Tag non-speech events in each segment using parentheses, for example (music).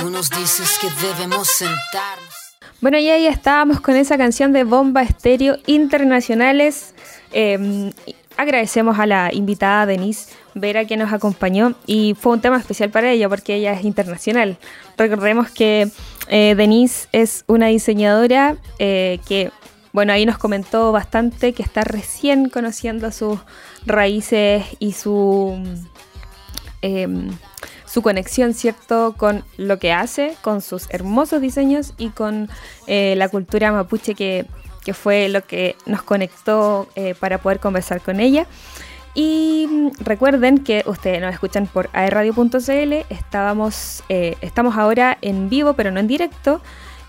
Tú nos dices que debemos sentarnos. Bueno, y ahí estábamos con esa canción de Bomba Estéreo Internacionales. Eh, agradecemos a la invitada Denise Vera que nos acompañó y fue un tema especial para ella porque ella es internacional. Recordemos que eh, Denise es una diseñadora eh, que, bueno, ahí nos comentó bastante que está recién conociendo sus raíces y su, eh, su conexión, ¿cierto?, con lo que hace, con sus hermosos diseños y con eh, la cultura mapuche que, que, fue lo que nos conectó eh, para poder conversar con ella. Y mm, recuerden que ustedes nos escuchan por aerradio.cl. Estábamos, eh, estamos ahora en vivo, pero no en directo.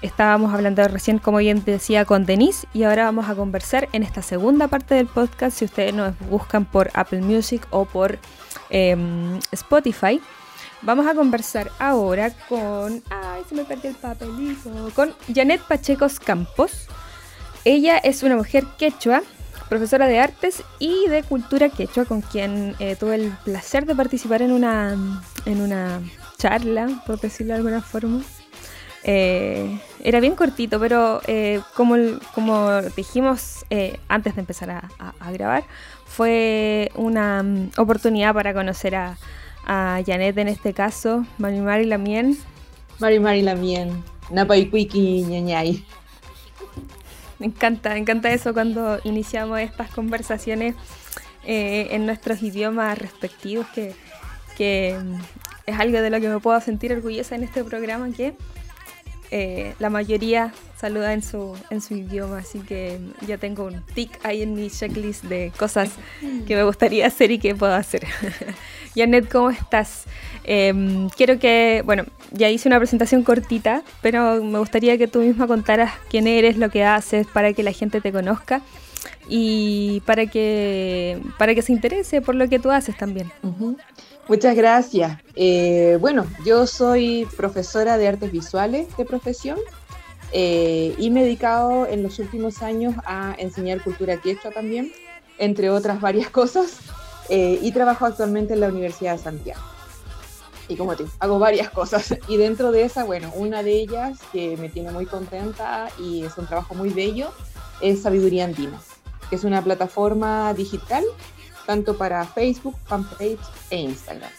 Estábamos hablando recién, como bien decía, con Denise y ahora vamos a conversar en esta segunda parte del podcast. Si ustedes nos buscan por Apple Music o por eh, Spotify, vamos a conversar ahora con. Ay, se me perdió el papelito. Con Janet Pachecos Campos. Ella es una mujer quechua profesora de artes y de cultura quechua, con quien eh, tuve el placer de participar en una, en una charla, por decirlo de alguna forma. Eh, era bien cortito, pero eh, como, como dijimos antes de empezar a, grabar, fue una um, oportunidad para conocer a, a, Janet en este caso, Mari Mari Lamien. Mari Mari Lamien, Napaicuiqui ñañay. Me encanta, me encanta eso cuando iniciamos estas conversaciones eh, en nuestros idiomas respectivos, que, que, es algo de lo que me puedo sentir orgullosa en este programa, que eh, la mayoría saluda en su, en su idioma, así que ya tengo un tic ahí en mi checklist de cosas que me gustaría hacer y que puedo hacer. (laughs) Janet, ¿cómo estás? Eh, quiero que, bueno, ya hice una presentación cortita, pero me gustaría que tú misma contaras quién eres, lo que haces, para que la gente te conozca y para que, para que se interese por lo que tú haces también. Uh -huh. Muchas gracias. Eh, bueno, yo soy profesora de artes visuales de profesión eh, y me he dedicado en los últimos años a enseñar cultura quechua también, entre otras varias (laughs) cosas, eh, y trabajo actualmente en la Universidad de Santiago. Y como te hago varias cosas. (laughs) Y dentro de esa, bueno, una de ellas que me tiene muy contenta y es un trabajo muy bello, es Sabiduría Andina, que es una plataforma digital tanto para Facebook, fanpage e Instagram.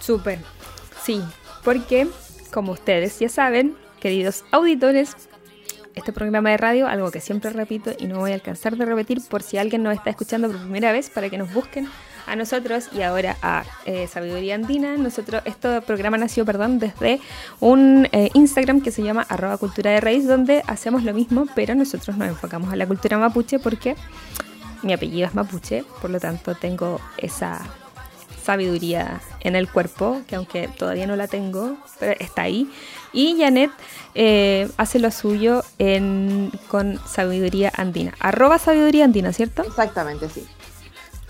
Súper, sí, porque como ustedes ya saben, queridos auditores, este programa de radio, algo que siempre repito y no voy a alcanzar de repetir por si alguien nos está escuchando por primera vez para que nos busquen a nosotros y ahora a eh, Sabiduría Andina. Nosotros, este programa nació, perdón, desde un eh, Instagram que se llama arroba cultura de raíz, donde hacemos lo mismo, pero nosotros nos enfocamos a la cultura mapuche porque mi apellido es mapuche, por lo tanto tengo esa sabiduría en el cuerpo, que aunque todavía no la tengo, pero está ahí. Y Janet eh, hace lo suyo en, con sabiduría andina. Arroba sabiduría andina, ¿cierto? Exactamente, sí.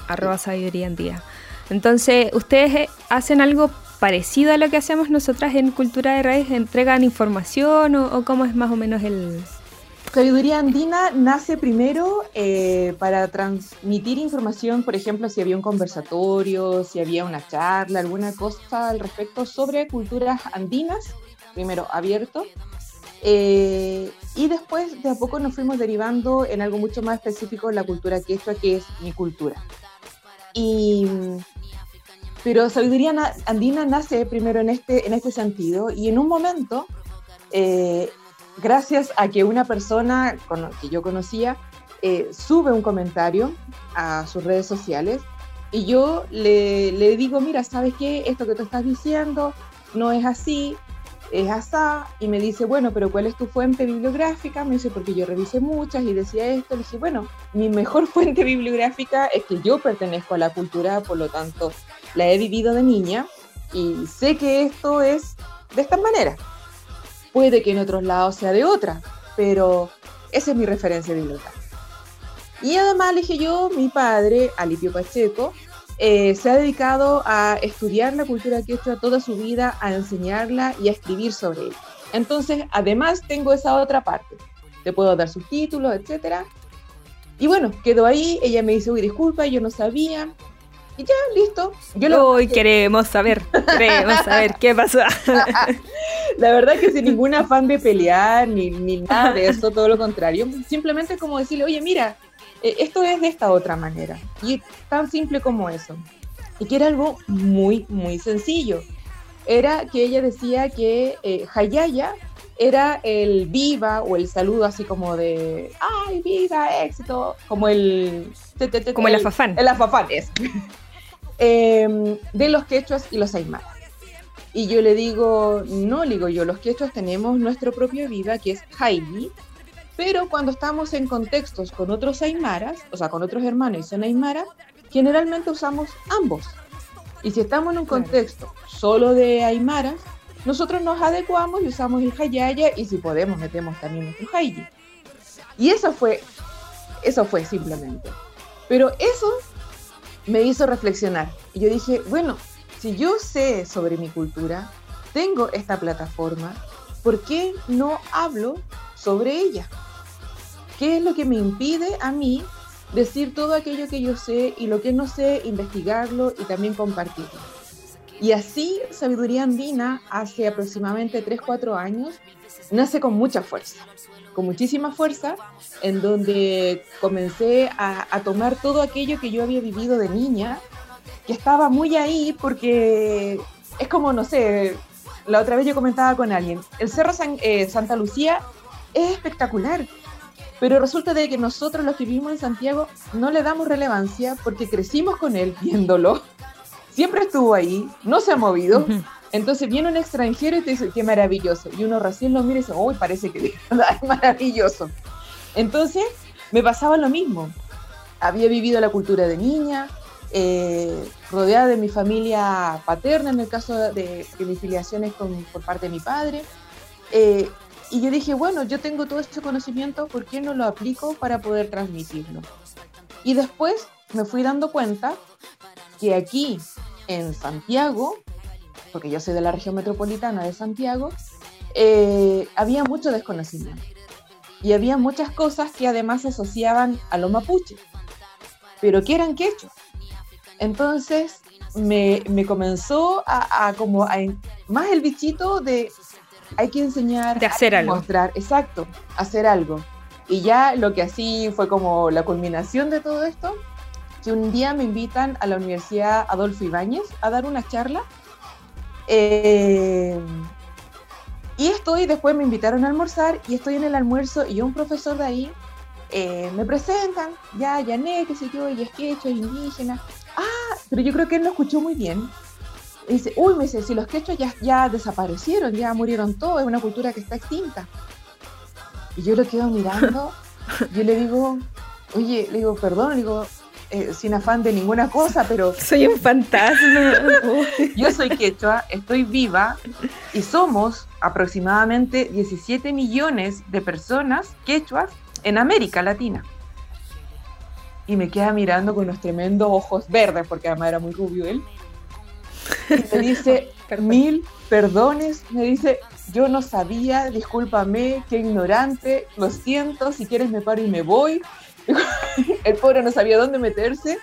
Arroba sabiduría andina. Entonces, ¿ustedes hacen algo parecido a lo que hacemos nosotras en Cultura de Raíz? ¿Entregan información o, o cómo es más o menos el, Sabiduría Andina nace primero eh, para transmitir información, por ejemplo, si había un conversatorio, si había una charla, alguna cosa al respecto sobre culturas andinas, primero abierto, eh, y después de a poco nos fuimos derivando en algo mucho más específico, la cultura quechua, que es mi cultura. Y, pero Sabiduría Andina nace primero en este, en este sentido, y en un momento... Eh, gracias a que una persona que yo conocía eh, sube un comentario a sus redes sociales y yo le, le, digo, mira, ¿sabes qué? Esto que tú estás diciendo no es así, es asá. Y me dice, bueno, pero ¿cuál es tu fuente bibliográfica? Me dice, porque yo revisé muchas y decía esto. Le dije, bueno, mi mejor (laughs) fuente bibliográfica es que yo pertenezco a la cultura, por lo tanto, la he vivido de niña y sé que esto es de esta manera. Puede que en otros lados sea de otra, pero esa es mi referencia bibliográfica. Y además le dije yo, mi padre, Alipio Pacheco, eh, se ha dedicado a estudiar la cultura quechua toda su vida, a enseñarla y a escribir sobre ella. Entonces, además tengo esa otra parte. Te puedo dar subtítulos, etc. Y bueno, quedó ahí. Ella me dice, uy, disculpa, yo no sabía. Y ya, listo. Yo lo Uy, queremos saber, queremos saber qué pasó. (laughs) La verdad que sin ningún afán de (laughs) pelear ni, ni nada de eso, todo lo contrario. Simplemente como decirle, oye, mira, eh, esto es de esta otra manera. Y tan simple como eso. Y que era algo muy, muy sencillo. Era que ella decía que eh, Hayaya era el viva o el saludo así como de, ay, viva, éxito, como el... Como el afafán. El afafán, es. (laughs) Em, de los quechuas y los aymaras. Y yo le digo, no, le digo yo, los quechuas tenemos nuestro propio viva, que es Haili, pero cuando estamos en contextos con otros aymaras, o sea, con otros hermanos y son aymaras, generalmente usamos ambos. Y si estamos en un contexto solo de aymaras, nosotros nos adecuamos y usamos el hayaya y si podemos metemos también nuestro hayi. Y eso fue, eso fue simplemente. Pero eso me hizo reflexionar. Y yo dije, bueno, si yo sé sobre mi cultura, tengo esta plataforma, ¿por qué no hablo sobre ella? ¿Qué es lo que me impide a mí decir todo aquello que yo sé y lo que no sé, investigarlo y también compartirlo? Y así Sabiduría Andina, hace aproximadamente 3-4 años, nace con mucha fuerza con muchísima fuerza, en donde comencé a, tomar todo aquello que yo había vivido de niña, que estaba muy ahí porque es como, no sé, la otra vez yo comentaba con alguien, el Cerro eh, Santa Lucía es espectacular, pero resulta de que nosotros los que vivimos en Santiago no le damos relevancia porque crecimos con él viéndolo, siempre estuvo ahí, no se ha movido. Entonces viene un extranjero y te dice, qué maravilloso. Y uno recién lo mira y dice, uy, parece que es (laughs) maravilloso. Entonces me pasaba lo mismo. Había vivido la cultura de niña, eh, rodeada de mi familia paterna, en el caso de, que mi filiación es por parte de mi padre. Eh, y yo dije, bueno, yo tengo todo este conocimiento, ¿por qué no lo aplico para poder transmitirlo? Y después me fui dando cuenta que aquí en Santiago porque yo soy de la región metropolitana de Santiago, eh, había mucho desconocimiento. Y había muchas cosas que además se asociaban a los mapuches, pero que eran quechua. Entonces me, me comenzó a, como a, más el bichito de hay que enseñar, de hacer algo. Mostrar, exacto, hacer algo. Y ya lo que así fue como la culminación de todo esto, que un día me invitan a la Universidad Adolfo Ibáñez a dar una charla eh, y estoy, después me invitaron a almorzar y estoy en el almuerzo y un profesor de ahí eh, me presentan, ya, Yané, qué sé yo, y es quechua, indígena. Ah, pero yo creo que él lo escuchó muy bien. Y dice, uy, me dice, si los quechos ya, ya desaparecieron, ya murieron todos, es una cultura que está extinta. Y yo lo quedo mirando, (laughs) yo le digo, oye, le digo, perdón, le digo, eh, sin afán de ninguna cosa, pero... (laughs) Soy un fantasma. (laughs) yo soy quechua, estoy viva y somos aproximadamente 17 millones de personas quechuas en América Latina. Y me queda mirando con unos tremendos ojos verdes, porque además era muy rubio él. Y me dice, (laughs) mil perdones, me dice, yo no sabía, discúlpame, qué ignorante, lo siento, si quieres me paro y me voy, (laughs) el pobre no sabía dónde meterse.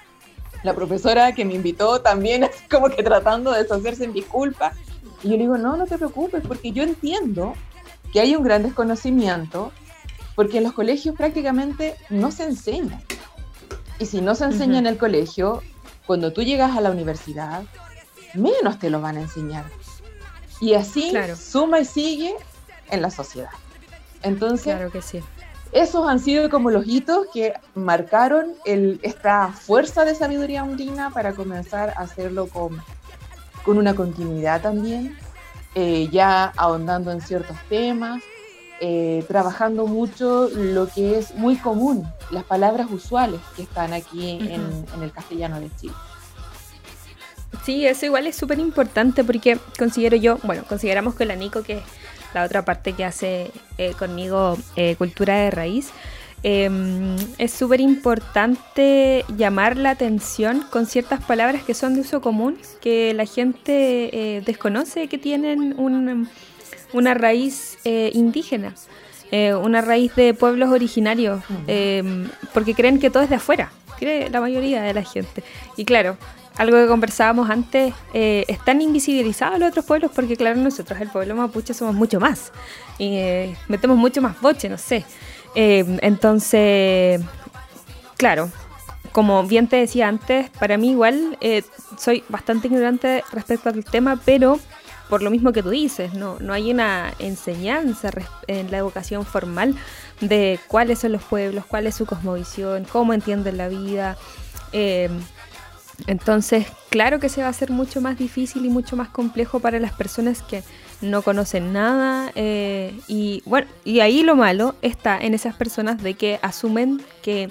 La profesora que me invitó también, así como que tratando de deshacerse en disculpa. Y yo le digo, no, no te preocupes, porque yo entiendo que hay un gran desconocimiento, porque en los colegios prácticamente no se enseña. Y si no se enseña en el colegio, cuando tú llegas a la universidad, menos te lo van a enseñar. Y así suma y sigue en la sociedad. Entonces, claro que sí esos han sido como los hitos que marcaron esta fuerza de sabiduría andina para comenzar a hacerlo con, con una continuidad también, eh, ya ahondando en ciertos temas, eh, trabajando mucho lo que es muy común, las palabras usuales que están aquí en, en el castellano de Chile. Sí, eso igual es súper importante porque considero yo, bueno, consideramos que la Nico que la otra parte que hace eh, conmigo eh, Cultura de Raíz, em, es súper importante llamar la atención con ciertas palabras que son de uso común, que la gente eh, desconoce que tienen una raíz indígena, una raíz de pueblos originarios, em, porque creen que todo es de afuera. cree la mayoría de la gente. Y claro, algo que conversábamos antes, eh, están invisibilizados los otros pueblos porque claro, nosotros, el pueblo mapuche, somos mucho más. Y eh, metemos mucho más boche, no sé. Eh, entonces, claro, como bien te decía antes, para mí igual soy bastante ignorante respecto al tema, pero por lo mismo que tú dices, no, no hay una enseñanza en la educación formal de cuáles son los pueblos, cuál es su cosmovisión, cómo entienden la vida. Entonces, claro que se va a hacer mucho más difícil y mucho más complejo para las personas que no conocen nada. Eh, y bueno, y ahí lo malo está en esas personas de que asumen que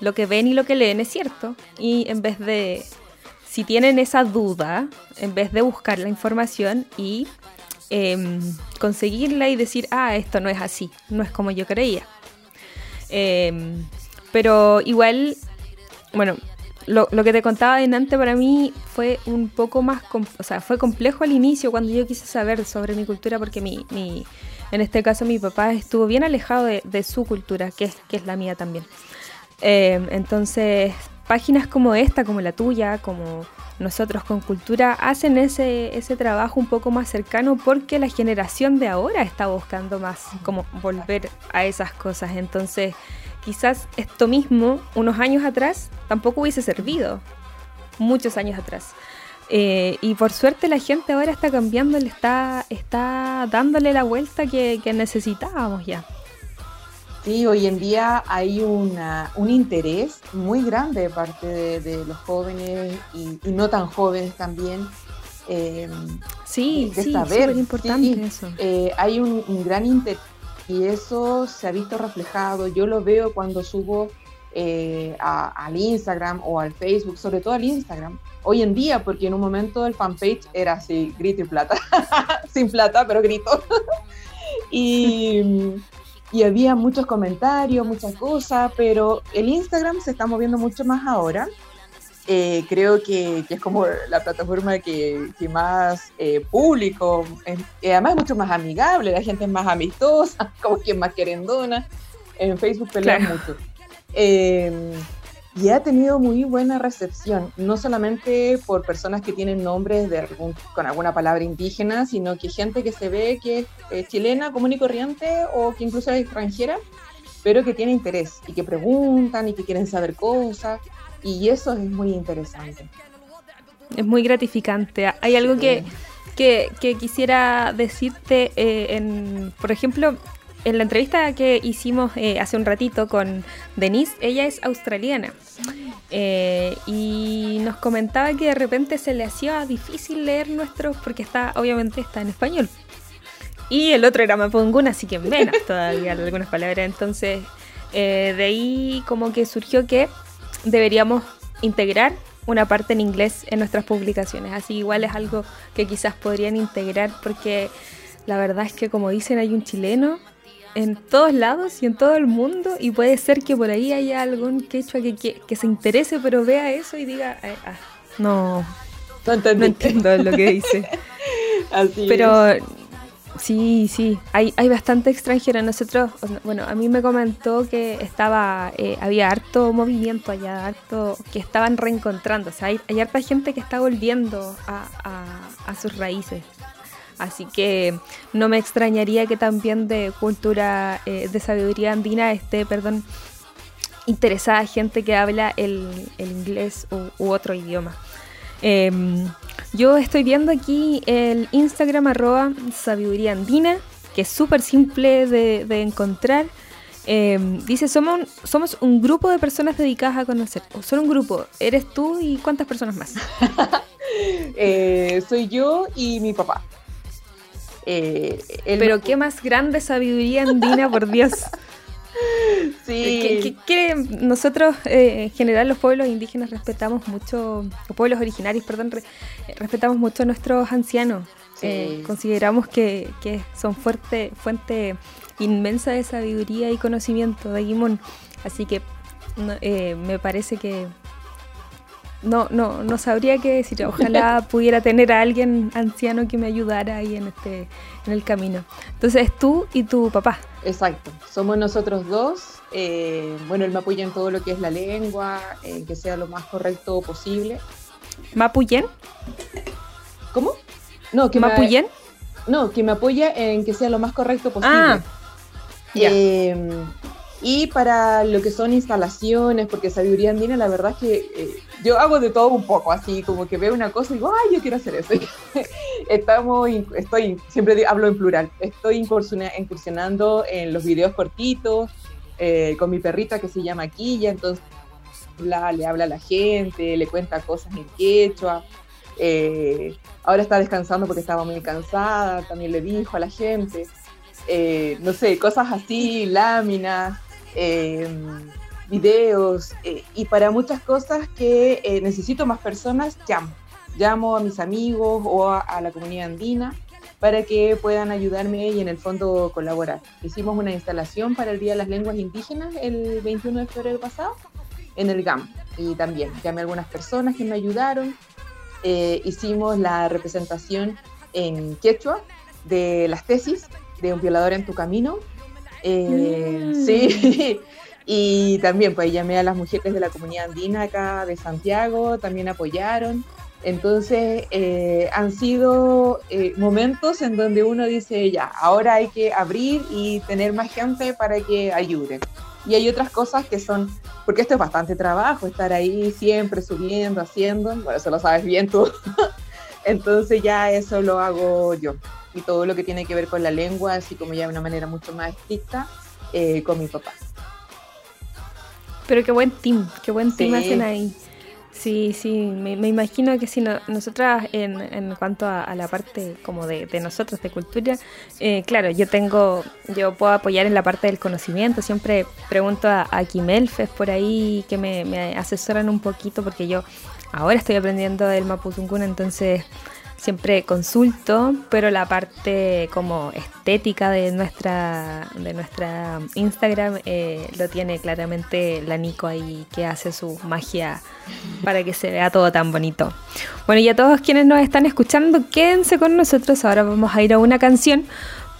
lo que ven y lo que leen es cierto. Y en vez de, si tienen esa duda, en vez de buscar la información y em, conseguirla y decir, ah, esto no es así, no es como yo creía. Em, pero igual, bueno, lo, que te contaba antes para mí fue un poco más, o sea, fue complejo al inicio cuando yo quise saber sobre mi cultura porque mi, mi en este caso mi papá estuvo bien alejado de, su cultura, que es, que es la mía también. Eh, entonces, páginas como esta, como la tuya, como nosotros con cultura, hacen ese, ese trabajo un poco más cercano porque la generación de ahora está buscando más como volver a esas cosas. Entonces, quizás esto mismo, unos años atrás, tampoco hubiese servido. Muchos años atrás. Eh, y por suerte la gente ahora está cambiando, le está, está dándole la vuelta que, necesitábamos ya. Sí, hoy en día hay una, un interés muy grande de parte de, los jóvenes y, no tan jóvenes también. Eh, sí, de sí, saber. importante eso. Eh, hay un, un, gran interés y eso se ha visto reflejado. Yo lo veo cuando subo eh, al Instagram o al Facebook, sobre todo al Instagram. Hoy en día, porque en un momento el fanpage era así, grito y plata, (laughs) sin plata, pero grito. (laughs) y, y había muchos comentarios, muchas cosas, pero el Instagram se está moviendo mucho más ahora eh, creo que, es como la plataforma que, más eh, público, eh, además es mucho más amigable, la gente es más amistosa, (laughs) como quien más querendona. En Facebook pelean mucho. Em, y ha tenido muy buena recepción, no solamente por personas que tienen nombres de con alguna palabra indígena, sino que gente que se ve que es chilena, común y corriente, o que incluso es extranjera, pero que tiene interés y que preguntan y que quieren saber cosas. Y eso es muy interesante. Es muy gratificante. Hay algo que, que, quisiera decirte, eh, en, por ejemplo, en la entrevista que hicimos eh, hace un ratito con Denise, ella es australiana eh, y nos comentaba que de repente se le hacía difícil leer nuestros, porque está, obviamente está en español. Y el otro era mapungún, así que menos todavía (laughs) algunas palabras. Entonces, de ahí como que surgió que deberíamos integrar una parte en inglés en nuestras publicaciones. Así igual es algo que quizás podrían integrar porque la verdad es que como dicen hay un chileno en todos lados y en todo el mundo y puede ser que por ahí haya algún quechua que, que, se interese pero vea eso y diga, ah, no, no, entiendo lo que dice. (laughs) pero Sí, sí, hay, hay bastante extranjera. Nosotros, bueno, a mí me comentó que estaba, eh, había harto movimiento allá, harto que estaban reencontrando. O sea, hay, hay harta gente que está volviendo a, a, sus raíces. Así que no me extrañaría que también de cultura, eh, de sabiduría andina esté, perdón, interesada gente que habla el, el inglés u, otro idioma. Em, yo estoy viendo aquí el Instagram arroba sabiduría andina, que es súper simple de, encontrar. Em, dice, somos, somos un grupo de personas dedicadas a conocer. O solo un grupo. ¿Eres tú y cuántas personas más? (laughs) Eh, soy yo y mi papá. Eh, Pero qué más grande sabiduría andina, por Dios. (laughs) Sí. Que, nosotros, eh, en general, los pueblos indígenas respetamos mucho, los pueblos originarios, perdón, respetamos mucho a nuestros ancianos. Eh, consideramos que, son fuerte, fuente inmensa de sabiduría y conocimiento de Guimón. Así que eh, me parece que no, no, no sabría qué decir. Ojalá (laughs) pudiera tener a alguien anciano que me ayudara ahí en este, en el camino. Entonces, tú y tu papá. Exacto, somos nosotros dos. Eh, bueno, él me apoya en todo lo que es la lengua, en que sea lo más correcto posible. ¿Mapuyen? ¿Cómo? No, que ¿Mapuyen? no, que me apoya en que sea lo más correcto posible. Ah, eh, y para lo que son instalaciones, porque sabiduría andina, la verdad es que eh, yo hago de todo un poco, así como que veo una cosa y digo, ay, yo quiero hacer eso. (laughs) Estamos, estoy, siempre hablo en plural, estoy incursionando en los videos cortitos eh, con mi perrita que se llama Quilla, entonces le habla a la gente, le cuenta cosas en quechua. Eh, ahora está descansando porque estaba muy cansada, también le dijo a la gente. no sé, cosas así, láminas, Em, videos eh, y para muchas cosas que eh, necesito más personas, llamo. Llamo a mis amigos o a, la comunidad andina para que puedan ayudarme y en el fondo colaborar. Hicimos una instalación para el Día de las Lenguas Indígenas el 21 de febrero pasado en el GAM y también llamé a algunas personas que me ayudaron. Eh, hicimos la representación en quechua de las tesis de Un violador en tu camino eh, mm. Sí, (laughs) y también pues llamé a las mujeres de la comunidad andina acá de Santiago, también apoyaron. Entonces eh, han sido eh, momentos en donde uno dice, ya, ahora hay que abrir y tener más gente para que ayuden. Y hay otras cosas que son, porque esto es bastante trabajo, estar ahí siempre subiendo, haciendo, bueno, eso lo sabes bien tú. (laughs) Entonces ya eso lo hago yo y todo lo que tiene que ver con la lengua, así como ya de una manera mucho más estricta, eh, con mi papá. Pero qué buen team, qué buen team hacen ahí. Sí, sí, me, imagino que si nosotras en, en cuanto a, la parte como de, de nosotros, de cultura, eh, claro, yo tengo, yo puedo apoyar en la parte del conocimiento, siempre pregunto a, a Kimelfes por ahí que me, me asesoran un poquito porque yo ahora estoy aprendiendo el Mapudungun, entonces siempre consulto, pero la parte como estética de nuestra, de nuestra Instagram eh, lo tiene claramente la Nico ahí que hace su magia para que se vea todo tan bonito. Bueno, y a todos quienes nos están escuchando, quédense con nosotros, ahora vamos a ir a una canción.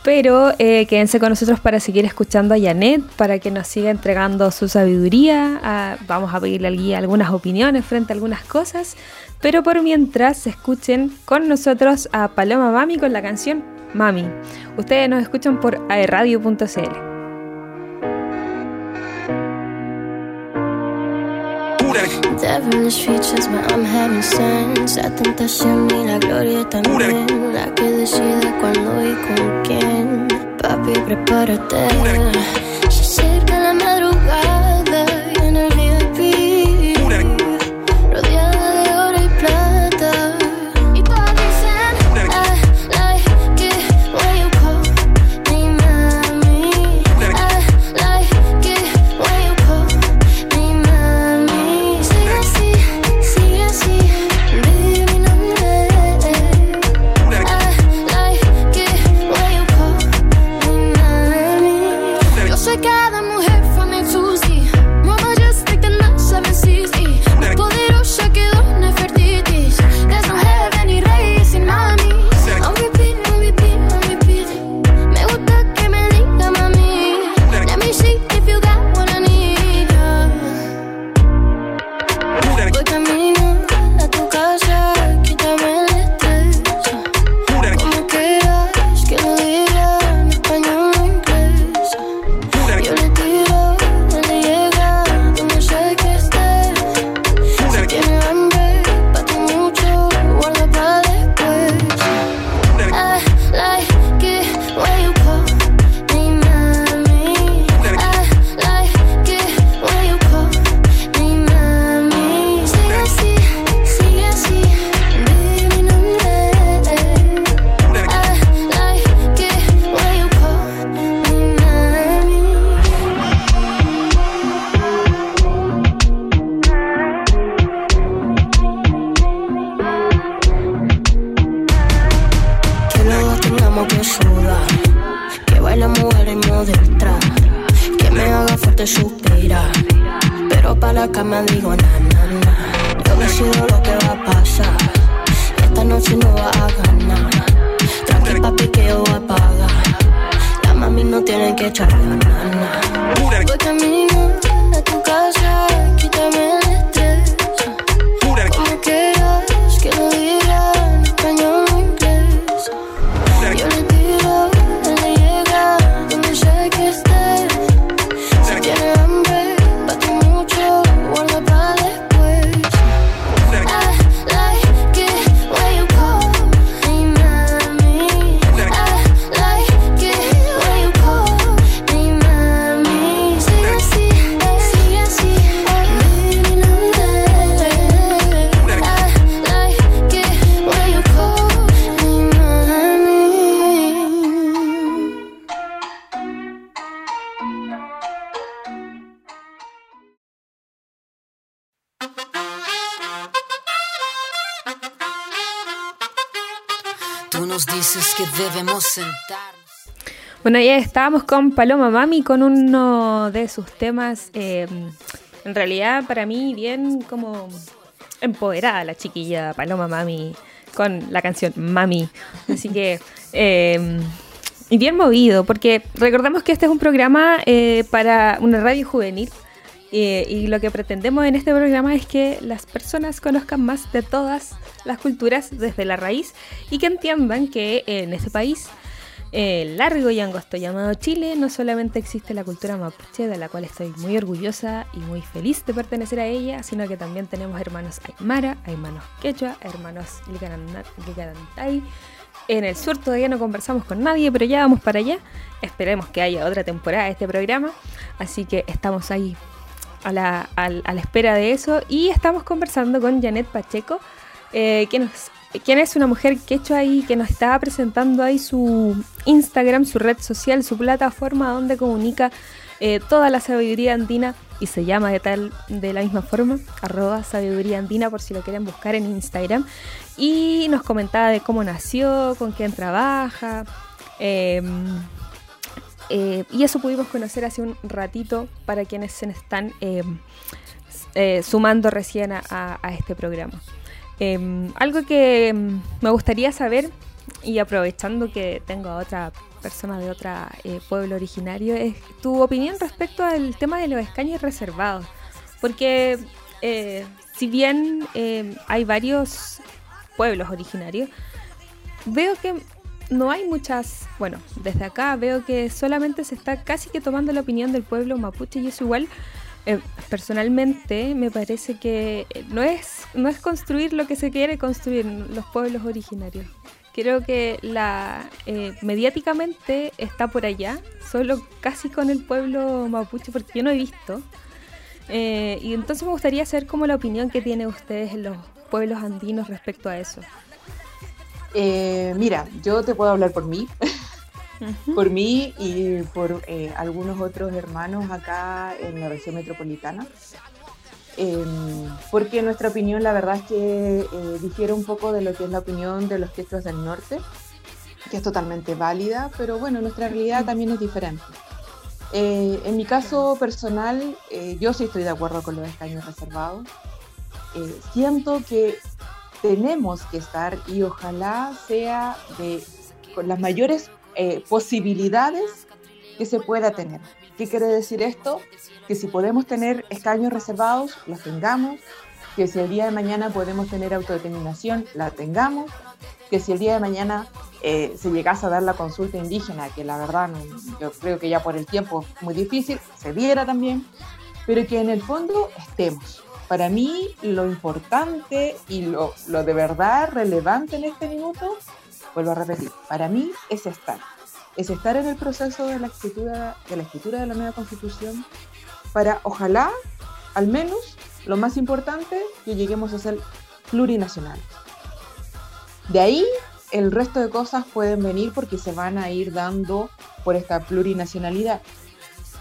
Pero eh, quédense con nosotros para seguir escuchando a Janet, para que nos siga entregando su sabiduría. Vamos a pedirle al guía algunas opiniones frente a algunas cosas. Pero por mientras, escuchen con nosotros a Paloma Mami con la canción Mami. Ustedes nos escuchan por aerradio.cl. Devilish features, but I'm having sense. La tentación y la gloria también. La que decide cuándo y con quién. Papi, prepárate. Se acerca Bueno, ya estábamos con Paloma Mami con uno de sus temas, eh, en realidad para mí bien como empoderada la chiquilla Paloma Mami con la canción Mami. Así que, (laughs) eh, y bien movido, porque recordamos que este es un programa eh, para una radio juvenil. Eh, y lo que pretendemos en este programa es que las personas conozcan más de todas las culturas desde la raíz y que entiendan que en este país eh, largo y angosto llamado Chile, no solamente existe la cultura mapuche, de la cual estoy muy orgullosa y muy feliz de pertenecer a ella, sino que también tenemos hermanos aymara, hermanos quechua, hermanos licanantay. En el sur todavía no conversamos con nadie, pero ya vamos para allá. Esperemos que haya otra temporada de este programa, así que estamos ahí a la, al- a la espera de eso y estamos conversando con Janet Pacheco, eh, que nos quien es una mujer quechua ahí que nos está presentando ahí su Instagram, su red social, su plataforma donde comunica eh, toda la sabiduría andina y se llama de tal de la misma forma, arroba sabiduría andina por si lo quieren buscar en Instagram. Y nos comentaba de cómo nació, con quién trabaja. eh, eh, y eso pudimos conocer hace un ratito para quienes se están eh, eh, sumando recién a, a- este programa. Eh, algo que mm, me gustaría saber, y aprovechando que tengo a otra persona de otro pueblo originario, es tu opinión respecto al tema de los escaños reservados. Porque si bien hay varios pueblos originarios, veo que no hay muchas, bueno, desde acá veo que solamente se está casi que tomando la opinión del pueblo mapuche y eso igual eh, personalmente me parece que eh, no es no es construir lo que se quiere construir los pueblos originarios. Creo que la eh, mediáticamente está por allá, solo casi con el pueblo mapuche, porque yo no he visto. Eh, y entonces me gustaría saber como la opinión que tienen ustedes en los pueblos andinos respecto a eso. Eh, mira, yo te puedo hablar por mí, por mí y por eh, algunos otros hermanos acá en la región metropolitana. Em, porque nuestra opinión, la verdad es que eh, difiere un poco de lo que es la opinión de los quechos del norte, que es totalmente válida, pero bueno, nuestra realidad también es diferente. Eh, en mi caso personal, eh, yo sí estoy de acuerdo con los escaños reservados. Eh, siento que tenemos que estar y ojalá sea de con las mayores eh, posibilidades que se pueda tener. ¿Qué quiere decir esto? Que si podemos tener escaños reservados, los tengamos, que si el día de mañana podemos tener autodeterminación, la tengamos, que si el día de mañana eh, se llegase a dar la consulta indígena, que la verdad no- yo creo que ya por el tiempo es muy difícil, se diera también, pero que en el fondo estemos. Para mí lo importante y lo, lo de verdad relevante en este minuto, vuelvo a repetir, para mí es estar. Es estar en el proceso de la escritura de la, escritura de la nueva constitución para, ojalá, al menos, lo más importante, que lleguemos a ser plurinacionales. De ahí, el resto de cosas pueden venir porque se van a ir dando por esta plurinacionalidad.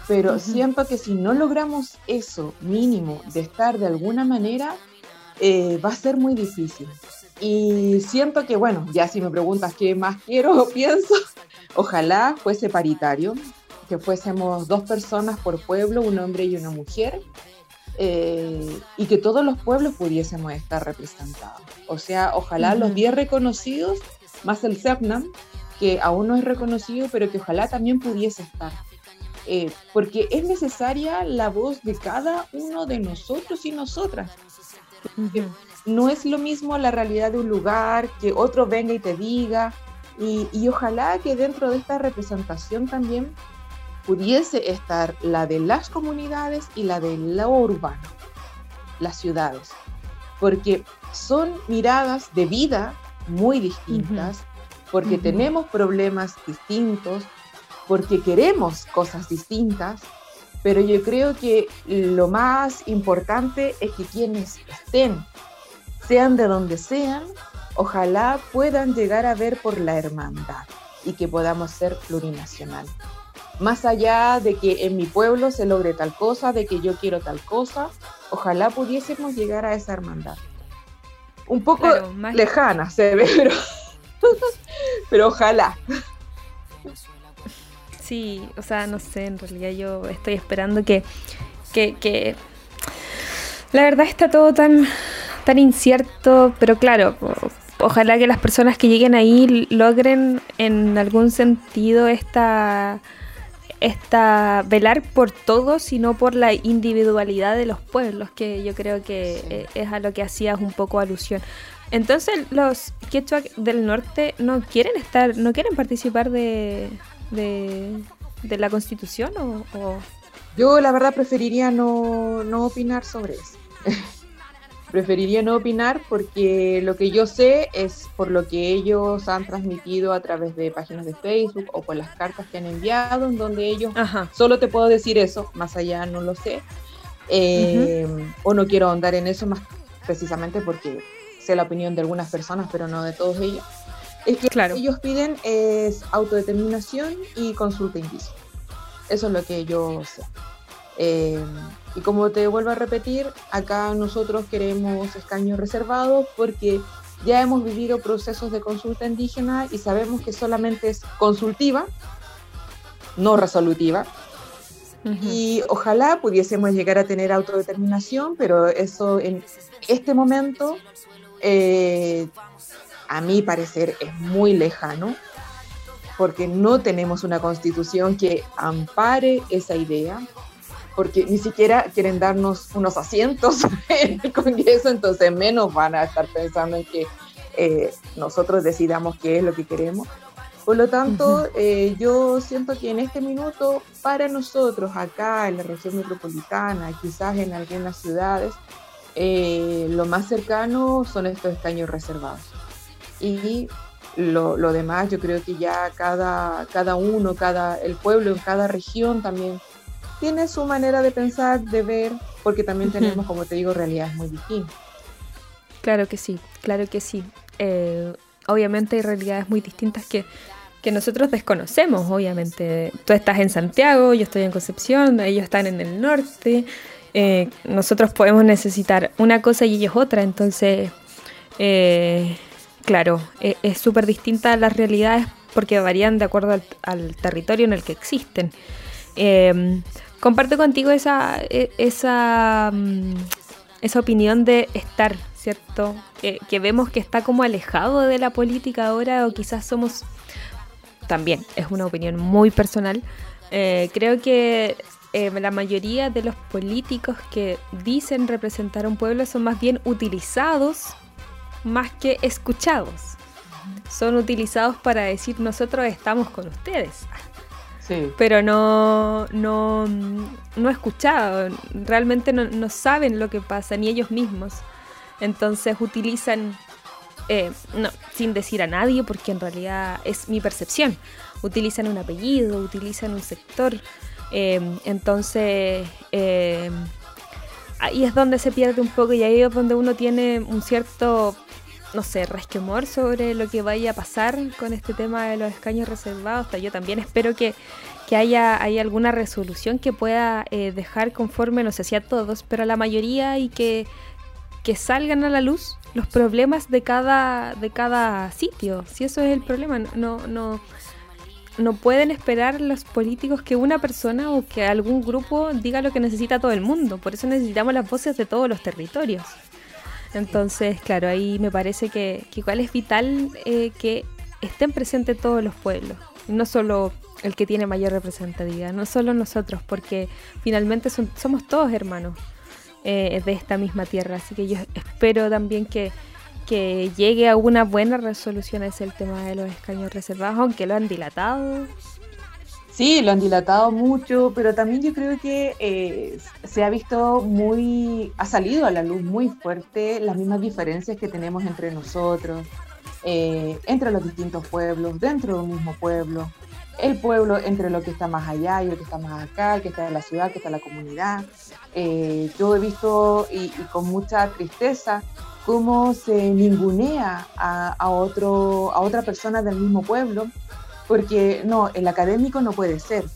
Pero Ujú. siento que si no logramos eso mínimo de estar de alguna manera, eh, va a ser muy difícil. Y siento que, bueno, ya si me preguntas qué más quiero o pienso, (laughs) ojalá fuese paritario, que fuésemos dos personas por pueblo, un hombre y una mujer, eh, y que todos los pueblos pudiésemos estar representados. O sea, ojalá los 10 reconocidos, más el CEPNAM, que aún no es reconocido, pero que ojalá también pudiese estar. Eh, porque es necesaria la voz de cada uno de nosotros y nosotras. No es lo mismo la realidad de un lugar, que otro venga y te diga, y, y ojalá que dentro de esta representación también pudiese estar la de las comunidades y la de lo urbano, las ciudades, porque son miradas de vida muy distintas, porque tenemos problemas distintos, porque queremos cosas distintas, pero yo creo que lo más importante es que quienes estén, sean de donde sean, ojalá puedan llegar a ver por la hermandad y que podamos ser plurinacional más allá de que en mi pueblo se logre tal cosa, de que yo quiero tal cosa, ojalá pudiésemos llegar a esa hermandad. Un poco lejana se ve, pero, (laughs) pero ojalá. Sí, o sea, no sé, en realidad yo estoy esperando que, que, que... la verdad está todo tan, tan incierto, pero claro, ojalá que las personas que lleguen ahí logren en algún sentido esta esta, velar por todos y no por la individualidad de los pueblos, que yo creo que eh, es a lo que hacías un poco alusión. Entonces, los quechua del norte no quieren estar, no quieren participar de, de, la constitución o, Yo la verdad preferiría no, no opinar sobre eso. (laughs) preferiría no opinar porque lo que yo sé es por lo que ellos han transmitido a través de páginas de Facebook o por las cartas que han enviado, en donde ellos, solo te puedo decir eso, más allá no lo sé, eh, o no quiero ahondar en eso más precisamente porque sé la opinión de algunas personas, pero no de todos ellos. Es que claro. ellos piden es autodeterminación y consulta indígena. Eso es lo que yo sé. Eh, y como te vuelvo a repetir, acá nosotros queremos escaños reservados porque ya hemos vivido procesos de consulta indígena y sabemos que solamente es consultiva, no resolutiva. Y ojalá pudiésemos llegar a tener autodeterminación, pero eso en este momento, eh, a mi parecer, es muy lejano, porque no tenemos una constitución que ampare esa idea porque ni siquiera quieren darnos unos asientos (laughs) en el Congreso, entonces menos van a estar pensando en que eh, nosotros decidamos qué es lo que queremos. Por lo tanto, eh, yo siento que en este minuto, para nosotros acá en la región metropolitana, quizás en algunas ciudades, eh, lo más cercano son estos escaños reservados. Y lo, lo, demás, yo creo que ya cada, cada uno, cada, el pueblo en cada región también tiene su manera de pensar, de ver, porque también tenemos, como te digo, realidades muy distintas. Claro que sí, claro que sí. Eh, obviamente hay realidades muy distintas que, que nosotros desconocemos, obviamente. Tú estás en Santiago, yo estoy en Concepción, ellos están en el norte. Eh, nosotros podemos necesitar una cosa y ellos otra, entonces, eh, claro, es súper distinta las realidades porque varían de acuerdo al, territorio en el que existen. Comparto contigo esa, e, esa, mm, esa opinión de estar, ¿cierto? que vemos que está como alejado de la política ahora o quizás somos, también es una opinión muy personal, eh, creo que eh, la mayoría de los políticos que dicen representar a un pueblo son más bien utilizados más que escuchados. Son utilizados para decir nosotros estamos con ustedes pero no, no, no escuchado, realmente no, saben lo que pasa, ni ellos mismos. Entonces utilizan, eh, no, sin decir a nadie, porque en realidad es mi percepción, utilizan un apellido, utilizan un sector. Eh, entonces, eh, ahí es donde se pierde un poco y ahí es donde uno tiene un cierto no sé, resquemor sobre lo que vaya a pasar con este tema de los escaños reservados. yo también espero que, haya, alguna resolución que pueda eh, dejar conforme, no sé si a todos, pero a la mayoría y que, que salgan a la luz los problemas de cada, de cada sitio. Si eso es el problema, no, no, no pueden esperar los políticos que una persona o que algún grupo diga lo que necesita todo el mundo. Por eso necesitamos las voces de todos los territorios. Entonces, claro, ahí me parece que, igual es vital eh, que estén presentes todos los pueblos, no solo el que tiene mayor representatividad, no solo nosotros, porque finalmente somos todos hermanos eh, de esta misma tierra. Así que yo espero también que, que llegue a una buena resolución ese el tema de los escaños reservados, aunque lo han dilatado. Sí, lo han dilatado mucho, pero también yo creo que eh, se ha visto muy, ha salido a la luz muy fuerte las mismas diferencias que tenemos entre nosotros, eh, entre los distintos pueblos, dentro de un mismo pueblo, el pueblo entre lo que está más allá y lo que está más acá, el que está en la ciudad, el que está en la comunidad. Eh, yo he visto y, con mucha tristeza cómo se ningunea a, otro, a otra persona del mismo pueblo, porque no, el académico no puede ser,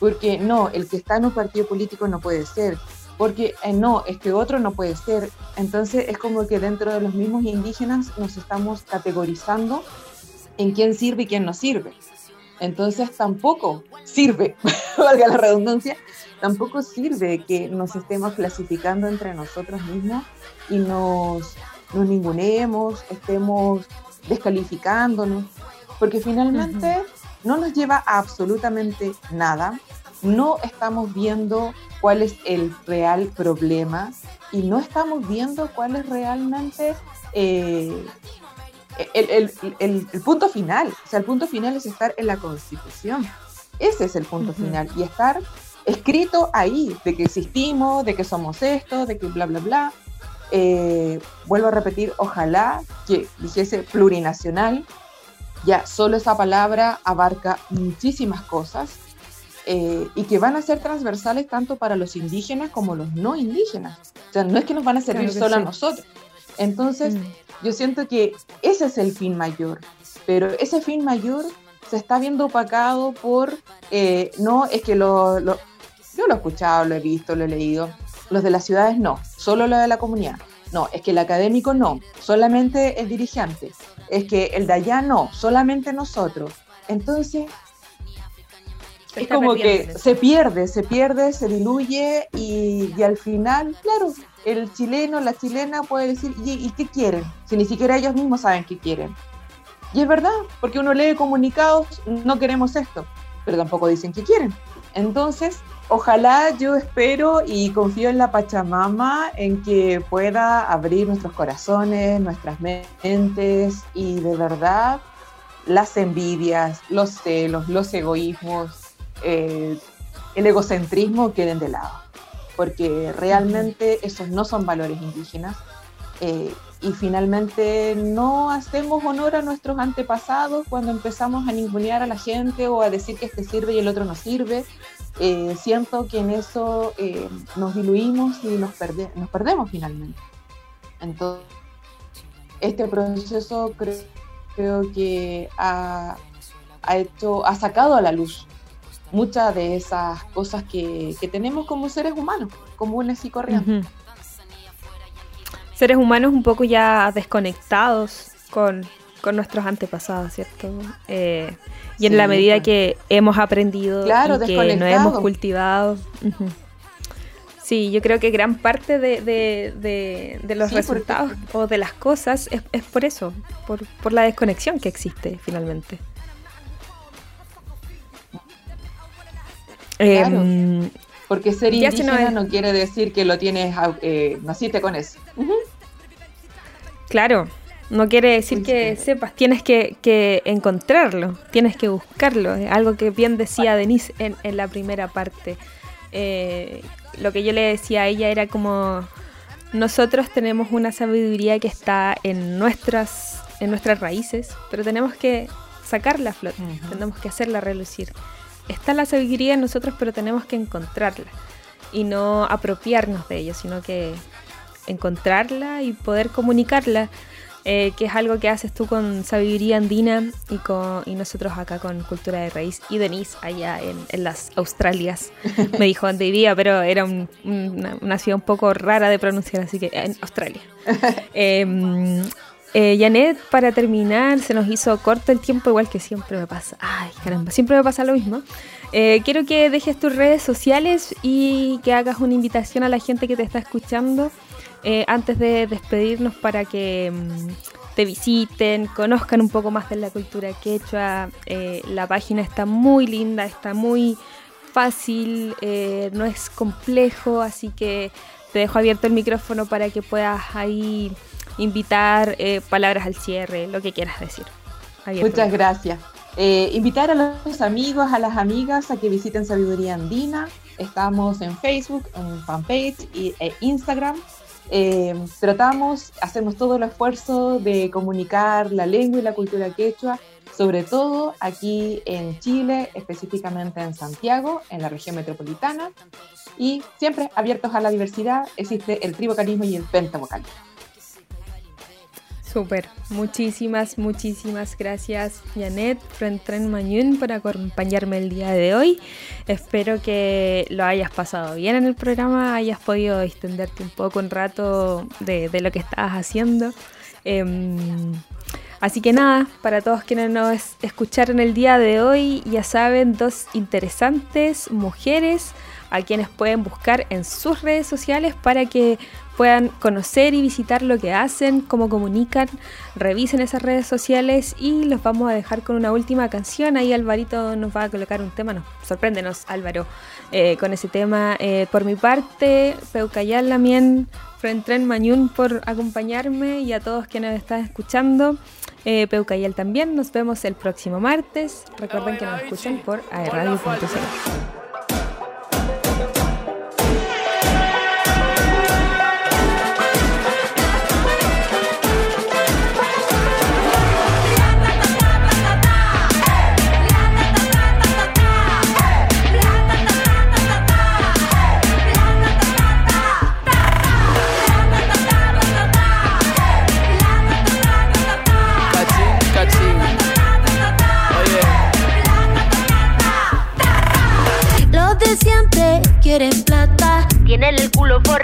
porque no, el que está en un partido político no puede ser, porque eh, no, es que otro no puede ser. Entonces es como que dentro de los mismos indígenas nos estamos categorizando en quién sirve y quién no sirve. Entonces tampoco sirve, (laughs) valga la redundancia, tampoco sirve que nos estemos clasificando entre nosotros mismos y nos nos ningunemos, estemos descalificándonos, porque finalmente no nos lleva a absolutamente nada, no estamos viendo cuál es el real problema y no estamos viendo cuál es realmente eh, el, el, punto final. O sea, el punto final es estar en la Constitución. Ese es el punto final y estar escrito ahí, de que existimos, de que somos esto, de que bla, bla, bla. Eh, vuelvo a repetir, ojalá que dijese plurinacional, ya solo esa palabra abarca muchísimas cosas eh, y que van a ser transversales tanto para los indígenas como los no indígenas. O sea, no es que nos van a servir solo a nosotros. Entonces, mm. yo siento que ese es el fin mayor, pero ese fin mayor se está viendo opacado por, eh, no, es que lo, lo, yo lo he escuchado, lo he visto, lo he leído, los de las ciudades no, solo lo de la comunidad. No, es que el académico no, solamente el dirigente. Es que el de allá no, solamente nosotros. Entonces, es como que se pierde, se pierde, se diluye y, al final, claro, el chileno, la chilena puede decir, ¿y, qué quieren? Si ni siquiera ellos mismos saben qué quieren. Y es verdad, porque uno lee comunicados, no queremos esto, pero tampoco dicen qué quieren. Entonces, Ojalá yo espero y confío en la Pachamama en que pueda abrir nuestros corazones, nuestras mentes y de verdad las envidias, los celos, los egoísmos, eh, el egocentrismo queden de lado, porque realmente esos no son valores indígenas eh, y finalmente no hacemos honor a nuestros antepasados cuando empezamos a ningunear a la gente o a decir que este sirve y el otro no sirve eh, siento que en eso eh, nos diluimos y nos, nos perdemos finalmente. Entonces, este proceso creo, creo que ha, ha, hecho, ha sacado a la luz muchas de esas cosas que, que tenemos como seres humanos, comunes y corrientes. Seres humanos un poco ya desconectados con, con nuestros antepasados, ¿cierto? Eh, y en la medida que hemos aprendido y que nos hemos cultivado. Sí, yo creo que gran parte de, los resultados o de las cosas es, por eso, por, la desconexión que existe finalmente. Em, porque ser indígena no, quiere decir que lo tienes, eh, naciste con eso. Claro, no quiere decir que sepas, tienes que, encontrarlo, tienes que buscarlo. Algo que bien decía Denise en, la primera parte. Eh, lo que yo le decía a ella era como nosotros tenemos una sabiduría que está en nuestras, en nuestras raíces, pero tenemos que sacarla a flote, tenemos que hacerla relucir. Está la sabiduría en nosotros, pero tenemos que encontrarla y no apropiarnos de ella, sino que encontrarla y poder comunicarla eh, que es algo que haces tú con Sabiduría Andina y, con, y nosotros acá con Cultura de Raíz. Y Denise allá en, las Australias me dijo donde vivía, pero era una, ciudad un poco rara de pronunciar, así que en Australia. (laughs) Em, Eh, Janet, para terminar, se nos hizo corto el tiempo, igual que siempre me pasa. Ay, caramba, siempre me pasa lo mismo. Eh, quiero que dejes tus redes sociales y que hagas una invitación a la gente que te está escuchando eh, antes de despedirnos para que mm, te visiten, conozcan un poco más de la cultura quechua. Eh, la página está muy linda, está muy fácil, no es complejo, así que te dejo abierto el micrófono para que puedas ahí invitar palabras al cierre, lo que quieras decir. Muchas gracias. Eh, invitar a los amigos, a las amigas a que visiten Sabiduría Andina. Estamos en Facebook, en fanpage e Instagram. Eh, tratamos, hacemos todo el esfuerzo de comunicar la lengua y la cultura quechua, sobre todo aquí en Chile, específicamente en Santiago, en la región metropolitana. Y siempre abiertos a la diversidad, existe el trivocalismo y el pentavocalismo. Súper. Muchísimas, muchísimas gracias, Janet Frentren Mañún, por acompañarme el día de hoy. Espero que lo hayas pasado bien en el programa, hayas podido extenderte un poco un rato de, lo que estabas haciendo. Em, así que nada, para todos quienes nos escucharon el día de hoy, ya saben, dos interesantes mujeres a quienes pueden buscar en sus redes sociales para que puedan conocer y visitar lo que hacen, cómo comunican, revisen esas redes sociales y los vamos a dejar con una última canción. Ahí Alvarito nos va a colocar un tema, no, sorpréndenos Álvaro eh, con ese tema. Eh, por mi parte, Peucayal también, Frentren Mañún por acompañarme y a todos quienes están escuchando. Eh, Peucayal también, nos vemos el próximo martes. Recuerden que nos escuchan por aerradio.cl.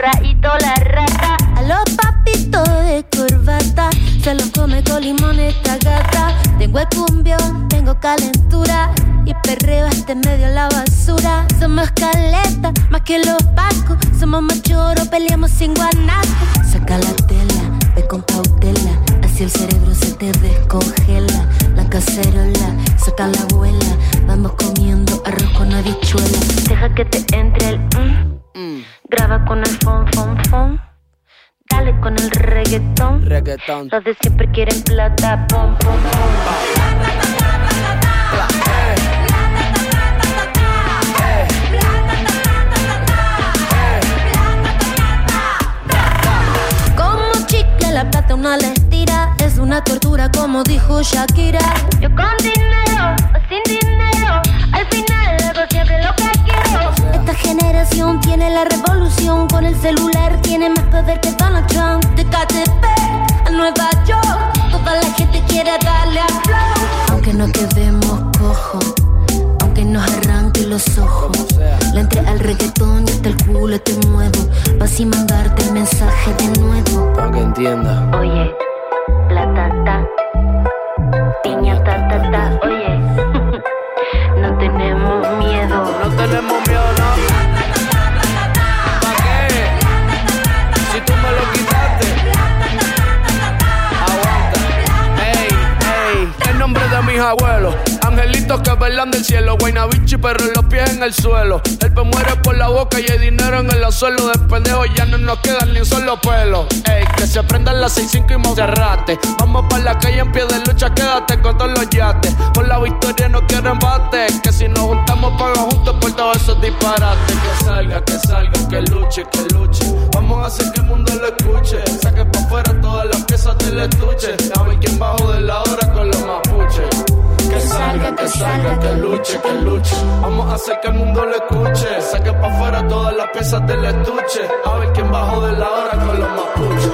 el culo De siempre quieren plata, pom, pom, pom. la plata una le tira. Es una tortura como dijo Shakira. Yo con dinero o sin dinero, al final hago siempre lo que quiero. Esta generación tiene la revolución, con el celular tiene más poder que te muevo. Pa' así mandarte el mensaje de nuevo. Para que entienda. Oye, Velan del cielo, Guaynabichi, pero los pies en el suelo. El pe muere por la boca y hay dinero en el suelo. De pendejo ya no nos quedan ni un solo pelo. Ey, que se prendan las 6-5 y Monserrate. Vamos para la calle en pie de lucha, quédate con todos los yates. Por la victoria no quiero embate. Que si nos juntamos, paga juntos por todos esos disparates. Que salga, que salga, que luche, que luche. Vamos a hacer que el mundo lo escuche. Saque pa' afuera todas las piezas del estuche. Ver quién bajo de la hora con los que salga, que salga, que luche, que luche. Vamos a hacer que el mundo lo escuche. Saque pa' afuera todas las piezas del estuche. A ver quién bajó de la hora con los mapuches.